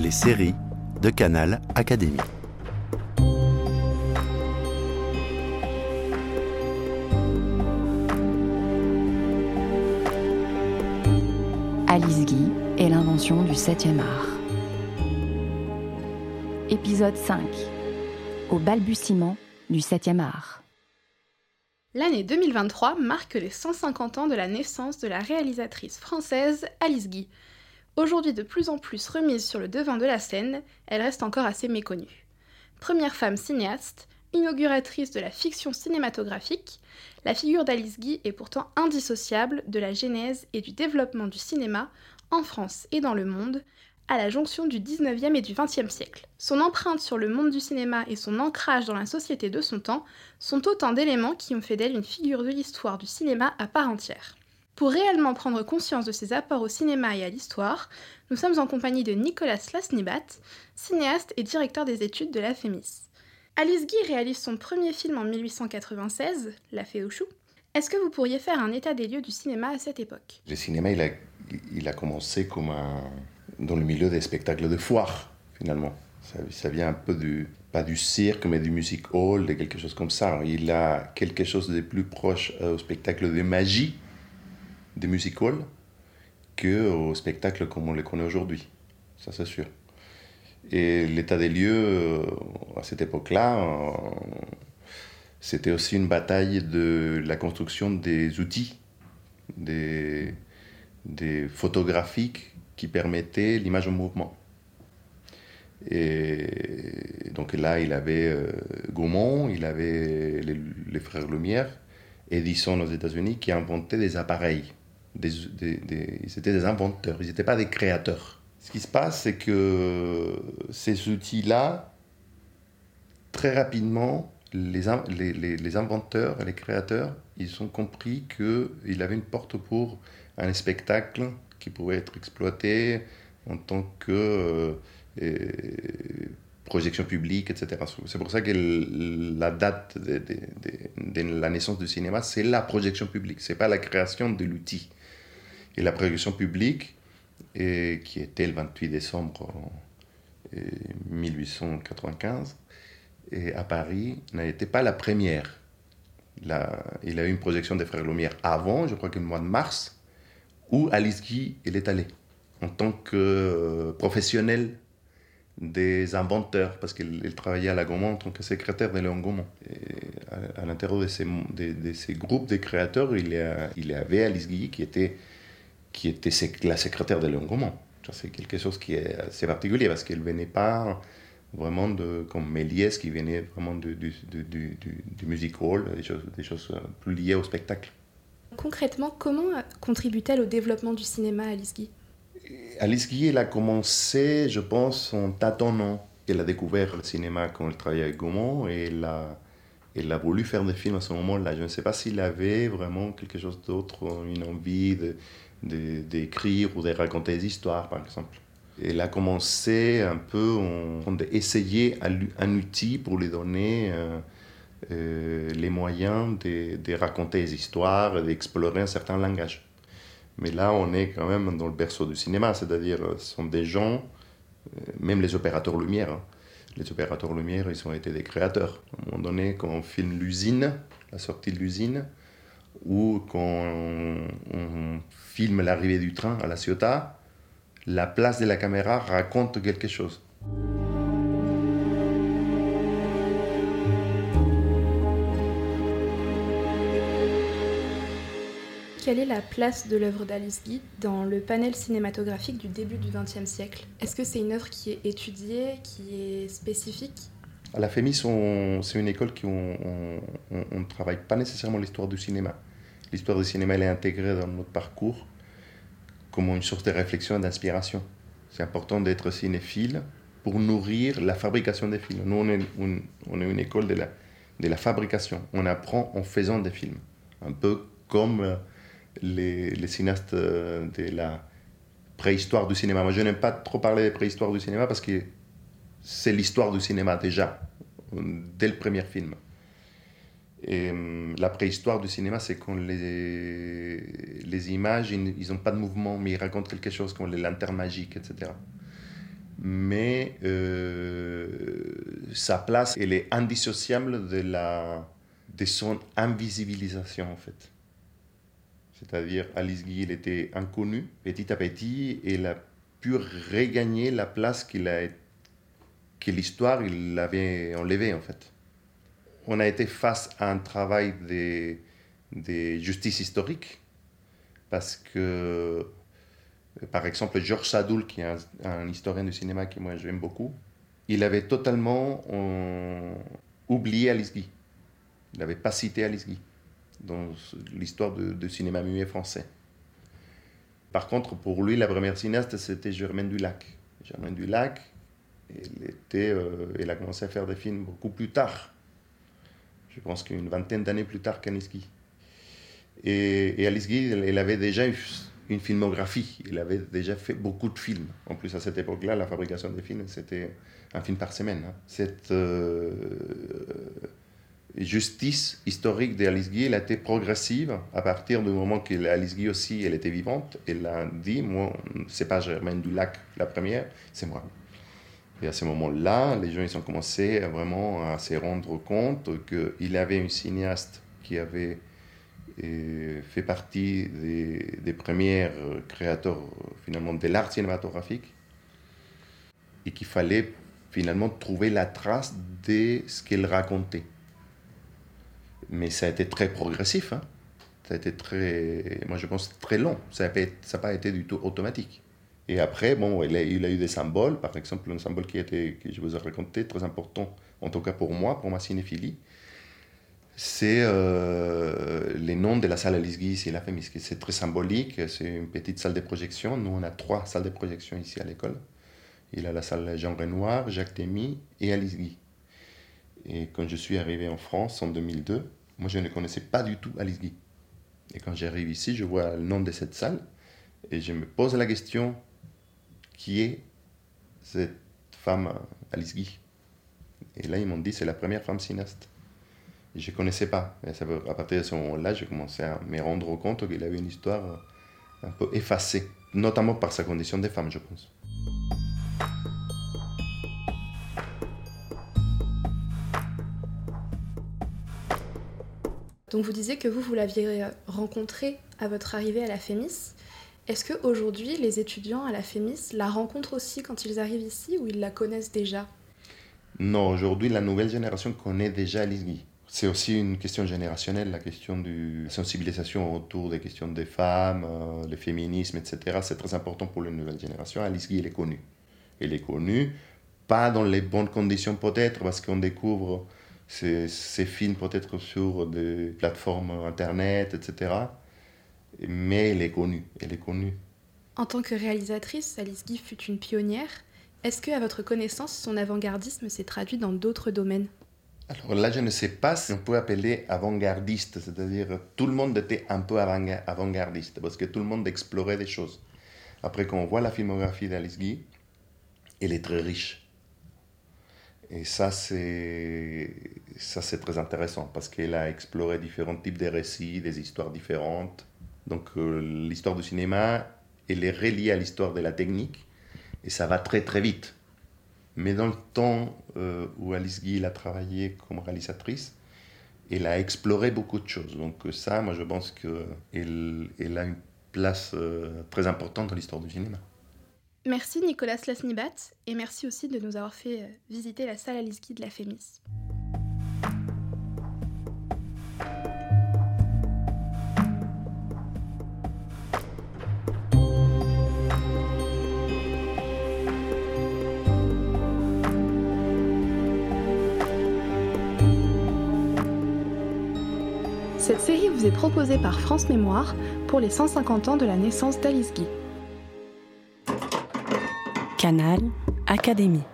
les séries de Canal Académie. Alice Guy et l'invention du 7e art. Épisode 5. Au balbutiement du 7e art. L'année 2023 marque les 150 ans de la naissance de la réalisatrice française Alice Guy. Aujourd'hui de plus en plus remise sur le devant de la scène, elle reste encore assez méconnue. Première femme cinéaste, inauguratrice de la fiction cinématographique, la figure d'Alice Guy est pourtant indissociable de la genèse et du développement du cinéma en France et dans le monde, à la jonction du 19e et du 20e siècle. Son empreinte sur le monde du cinéma et son ancrage dans la société de son temps sont autant d'éléments qui ont fait d'elle une figure de l'histoire du cinéma à part entière. Pour réellement prendre conscience de ses apports au cinéma et à l'histoire, nous sommes en compagnie de Nicolas Lasnibat, cinéaste et directeur des études de la FEMIS. Alice Guy réalise son premier film en 1896, La Fée au chou. Est-ce que vous pourriez faire un état des lieux du cinéma à cette époque? Le cinéma, il a, commencé comme un, dans le milieu des spectacles de foire, finalement. Ça, vient un peu du, pas du cirque, mais du music hall, de quelque chose comme ça. Il a quelque chose de plus proche au spectacle de magie, de music hall, qu'au spectacle comme on le connaît aujourd'hui. Ça, c'est sûr. Et l'état des lieux, à cette époque-là, c'était aussi une bataille de la construction des outils, des, photographiques qui permettait l'image en mouvement. Et donc là, il avait euh, Gaumont, il avait les, les, frères Lumière, Edison aux États-Unis, qui inventaient des appareils. Des, des, ils étaient des inventeurs, ils n'étaient pas des créateurs. Ce qui se passe, c'est que ces outils-là, très rapidement, les, inventeurs et les créateurs, ils ont compris qu'il avait une porte pour un spectacle qui pouvait être exploité en tant que euh, projection publique, etc. C'est pour ça que la date de, de, la naissance du cinéma, c'est la projection publique, c'est pas la création de l'outil. Et la projection publique, et, qui était le 28 décembre 1895, et à Paris, n'était pas la première. La, il a eu une projection des Frères Lumière avant, je crois que le mois de mars, où Alice Guy est allée en tant que euh, professionnelle des inventeurs, parce qu'elle travaillait à la Gaumont en tant que secrétaire de Léon Gaumont. À, l'intérieur de ces, groupes de créateurs, il y, il y avait Alice Guy qui était, qui était la secrétaire de Léon Gaumont. C'est quelque chose qui est assez particulier, parce qu'elle venait pas vraiment de, comme Méliès, qui venait vraiment du, du, du, du music hall, des choses, des choses plus liées au spectacle. Concrètement, comment contribue-t-elle au développement du cinéma, Alice Guy Alice Guy, elle a commencé, je pense, en tâtonnant. Elle a découvert le cinéma quand elle travaillait avec Gaumont et elle a, elle a voulu faire des films à ce moment-là. Je ne sais pas s'il avait vraiment quelque chose d'autre, une envie de, de, ou de raconter des histoires, par exemple. Elle a commencé un peu en, d'essayer un outil pour lui donner... Euh, euh, les moyens de, de, raconter des histoires, d'explorer un certain langage. Mais là, on est quand même dans le berceau du cinéma, c'est-à-dire ce sont des gens, euh, même les opérateurs lumière. Hein. Les opérateurs lumière, ils ont été des créateurs. À un moment donné, quand on filme l'usine, la sortie de l'usine, ou quand on, on filme l'arrivée du train à la Ciotat, la place de la caméra raconte quelque chose. Quelle est la place de l'œuvre d'Alice Guy dans le panel cinématographique du début du XXe siècle? Est-ce que c'est une œuvre qui est étudiée, qui est spécifique? À la FEMIS, c'est une école qui on ne travaille pas nécessairement l'histoire du cinéma. L'histoire du cinéma est intégrée dans notre parcours comme une source de réflexion et d'inspiration. C'est important d'être cinéphile pour nourrir la fabrication des films. Nous, on est une, école de la, fabrication. On apprend en faisant des films. Un peu comme les, les, cinéastes de la préhistoire du cinéma. Moi, je n'aime pas trop parler de préhistoire du cinéma parce que c'est l'histoire du cinéma déjà, dès le premier film. Et la préhistoire du cinéma, c'est quand les, les images, ils n'ont pas de mouvement, mais ils racontent quelque chose, comme les lanternes magiques, etc. mais euh, sa place, elle est indissociable de, la, de son invisibilisation, en fait. C'est-à-dire, Alice Guy, il était inconnu, petit à petit, et il a pu regagner la place qu'il a, que l'histoire l'avait enlevée, en fait. On a été face à un travail de, justice historique, parce que par exemple, Georges Sadoul, qui est un, historien du cinéma que moi j'aime beaucoup, il avait totalement euh, oublié Alice Guy. Il n'avait pas cité Alice Guy dans l'histoire du cinéma muet français. Par contre, pour lui, la première cinéaste, c'était Germaine Dulac. Germaine Dulac, elle, était, euh, elle a commencé à faire des films beaucoup plus tard. Je pense qu'une vingtaine d'années plus tard Guy. Et, et Alice Guy, elle, elle avait déjà eu une filmographie. Il avait déjà fait beaucoup de films. En plus, à cette époque-là, la fabrication des films, c'était un film par semaine. Hein. Cette euh, justice historique d'Alice Guy, elle a été progressive à partir du moment qu'Alice Guy aussi, elle était vivante. Elle a dit, moi, c'est pas Germaine Dulac la première, c'est moi. Et à ce moment-là, les gens ils ont commencé vraiment à se rendre compte qu'il avait une cinéaste qui avait et fait partie des, premiers créateurs finalement de l'art cinématographique et qu'il fallait finalement trouver la trace de ce qu'elle racontait. Mais ça a été très progressif, hein. ça a été très, moi je pense très long, ça n'a pas, été du tout automatique. Et après, bon, il a, eu des symboles, par exemple un symbole qui était, que je vous ai raconté, très important, en tout cas pour moi, pour ma cinéphilie, c'est euh, les noms de la salle Alice et la Fémis. C'est très symbolique, c'est une petite salle de projection. Nous, on a trois salles de projection ici à l'école. Il a la salle Jean Renoir, Jacques Demy et Alice Guy. Et quand je suis arrivé en France en 2002, moi, je ne connaissais pas du tout Alice Guy. Et quand j'arrive ici, je vois le nom de cette salle et je me pose la question qui est cette femme Alice Guy Et là, ils m'ont dit c'est la première femme cinéaste je ne connaissais pas. Et à partir de ce moment-là, j'ai commencé à me rendre compte qu'il avait une histoire un peu effacée, notamment par sa condition de femme, je pense. Donc vous disiez que vous, vous l'aviez rencontré à votre arrivée à la FEMIS. Est-ce qu'aujourd'hui, les étudiants à la FEMIS la rencontrent aussi quand ils arrivent ici ou ils la connaissent déjà? Non, aujourd'hui, la nouvelle génération connaît déjà Guy. C'est aussi une question générationnelle, la question de sensibilisation autour des questions des femmes, euh, le féminisme, etc. C'est très important pour les nouvelles générations. Alice Guy, elle est connue. Elle est connue, pas dans les bonnes conditions peut-être, parce qu'on découvre ces, films peut-être sur des plateformes internet, etc. Mais elle est connue. Elle est connue. En tant que réalisatrice, Alice Guy fut une pionnière. Est-ce que, à votre connaissance, son avant-gardisme s'est traduit dans d'autres domaines? Alors là, je ne sais pas si on peut appeler avant-gardiste, c'est-à-dire tout le monde était un peu avant-gardiste, parce que tout le monde explorait des choses. Après, quand on voit la filmographie d'Alice Guy, elle est très riche. Et ça, c'est, ça, c'est très intéressant, parce qu'elle a exploré différents types de récits, des histoires différentes. Donc euh, l'histoire du cinéma, elle est reliée à l'histoire de la technique, et ça va très très vite. Mais dans le temps euh, où Alice Guy a travaillé comme réalisatrice, elle a exploré beaucoup de choses. Donc euh, ça, moi je pense qu'elle elle a une place très importante dans l'histoire du cinéma. Merci Nicolas Lasnibat et merci aussi de nous avoir fait visiter la salle Alice Guy de la FEMIS. Cette série vous est proposée par France Mémoire pour les 150 ans de la naissance d'Alice. Canal Académie.